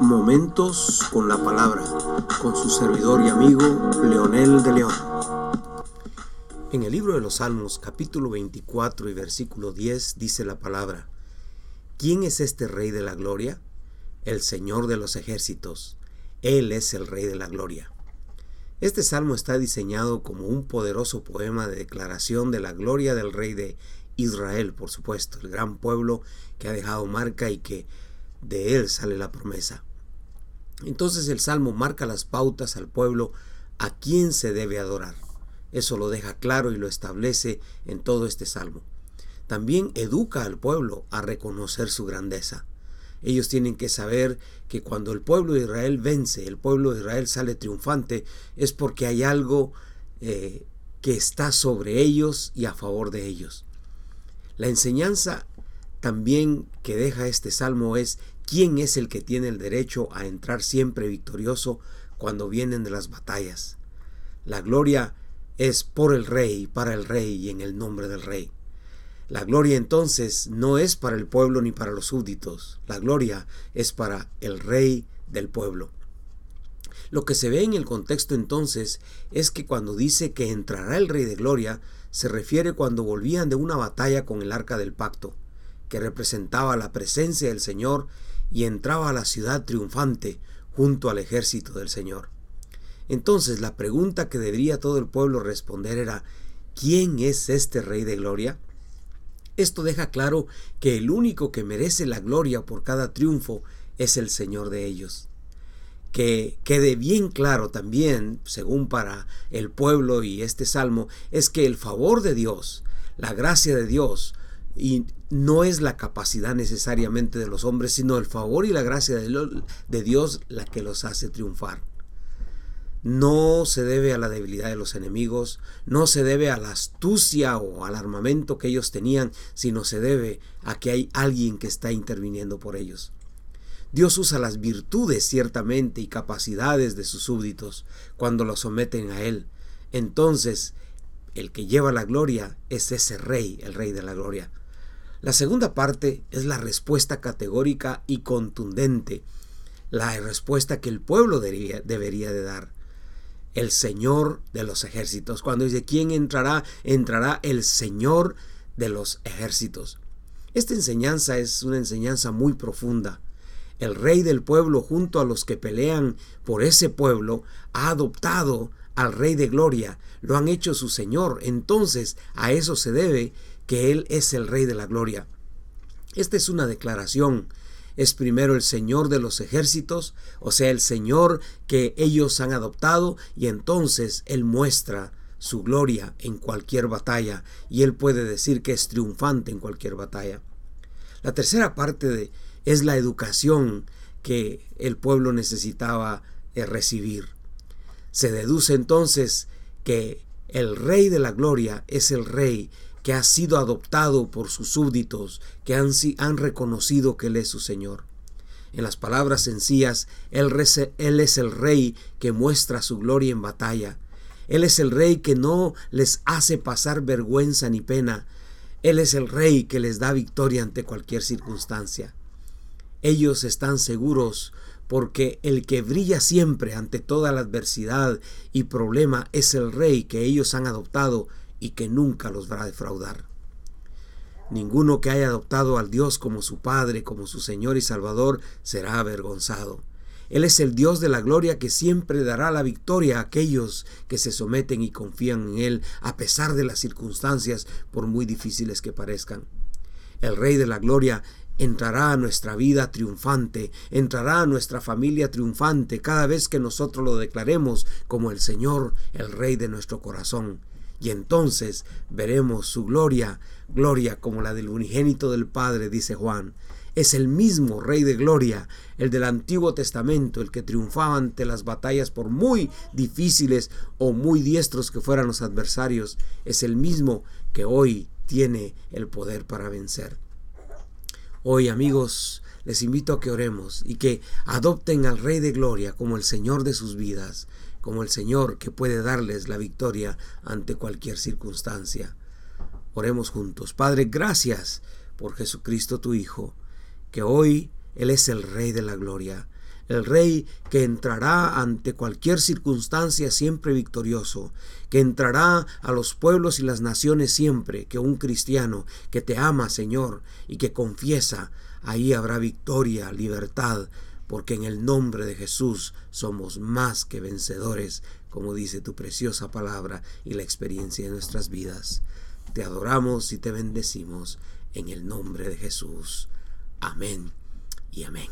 Momentos con la palabra, con su servidor y amigo Leonel de León. En el libro de los Salmos, capítulo 24 y versículo 10, dice la palabra, ¿quién es este Rey de la Gloria? El Señor de los ejércitos. Él es el Rey de la Gloria. Este salmo está diseñado como un poderoso poema de declaración de la gloria del Rey de Israel, por supuesto, el gran pueblo que ha dejado marca y que de él sale la promesa. Entonces el Salmo marca las pautas al pueblo a quién se debe adorar. Eso lo deja claro y lo establece en todo este Salmo. También educa al pueblo a reconocer su grandeza. Ellos tienen que saber que cuando el pueblo de Israel vence, el pueblo de Israel sale triunfante, es porque hay algo eh, que está sobre ellos y a favor de ellos. La enseñanza también que deja este salmo es quién es el que tiene el derecho a entrar siempre victorioso cuando vienen de las batallas. La gloria es por el rey, para el rey y en el nombre del rey. La gloria entonces no es para el pueblo ni para los súbditos, la gloria es para el rey del pueblo. Lo que se ve en el contexto entonces es que cuando dice que entrará el rey de gloria, se refiere cuando volvían de una batalla con el arca del pacto que representaba la presencia del Señor y entraba a la ciudad triunfante junto al ejército del Señor. Entonces la pregunta que debería todo el pueblo responder era ¿quién es este Rey de Gloria? Esto deja claro que el único que merece la gloria por cada triunfo es el Señor de ellos. Que quede bien claro también, según para el pueblo y este salmo, es que el favor de Dios, la gracia de Dios, y no es la capacidad necesariamente de los hombres, sino el favor y la gracia de, Dios la que los hace triunfar. No se debe a la debilidad de los enemigos, no se debe a la astucia o al armamento que ellos tenían, sino se debe a que hay alguien que está interviniendo por ellos. Dios usa las virtudes ciertamente y capacidades de sus súbditos cuando los someten a Él. Entonces, el que lleva la gloria es ese rey, el rey de la gloria. La segunda parte es la respuesta categórica y contundente, la respuesta que el pueblo debería, de dar. El Señor de los ejércitos. Cuando dice, ¿quién entrará? Entrará el Señor de los ejércitos. Esta enseñanza es una enseñanza muy profunda. El rey del pueblo junto a los que pelean por ese pueblo ha adoptado al rey de gloria, lo han hecho su Señor. Entonces a eso se debe que Él es el Rey de la Gloria. Esta es una declaración. Es primero el Señor de los ejércitos, o sea, el Señor que ellos han adoptado, y entonces Él muestra su gloria en cualquier batalla, y Él puede decir que es triunfante en cualquier batalla. La tercera parte de, es la educación que el pueblo necesitaba eh, recibir. Se deduce entonces que el Rey de la Gloria es el Rey que ha sido adoptado por sus súbditos, que han, han reconocido que Él es su Señor. En las palabras sencillas, él, él es el Rey que muestra su gloria en batalla. Él es el Rey que no les hace pasar vergüenza ni pena. Él es el Rey que les da victoria ante cualquier circunstancia. Ellos están seguros porque el que brilla siempre ante toda la adversidad y problema es el Rey que ellos han adoptado y que nunca los va a defraudar. Ninguno que haya adoptado al Dios como su Padre, como su Señor y Salvador, será avergonzado. Él es el Dios de la gloria que siempre dará la victoria a aquellos que se someten y confían en Él a pesar de las circunstancias, por muy difíciles que parezcan. El Rey de la gloria entrará a nuestra vida triunfante, entrará a nuestra familia triunfante cada vez que nosotros lo declaremos como el Señor, el Rey de nuestro corazón y entonces veremos su gloria, gloria como la del unigénito del Padre, dice Juan. Es el mismo Rey de Gloria, el del Antiguo Testamento, el que triunfaba ante las batallas por muy difíciles o muy diestros que fueran los adversarios. Es el mismo que hoy tiene el poder para vencer. Hoy amigos, les invito a que oremos y que adopten al Rey de Gloria como el Señor de sus vidas como el Señor que puede darles la victoria ante cualquier circunstancia. Oremos juntos. Padre, gracias por Jesucristo tu Hijo, que hoy Él es el Rey de la Gloria. el Rey que entrará ante cualquier circunstancia siempre victorioso, que entrará a los pueblos y las naciones siempre, que un cristiano que te ama, Señor, y que confiesa, ahí habrá victoria, libertad, porque en el nombre de Jesús somos más que vencedores, como dice tu preciosa palabra y la experiencia de nuestras vidas. Te adoramos y te bendecimos en el nombre de Jesús. Amén y amén.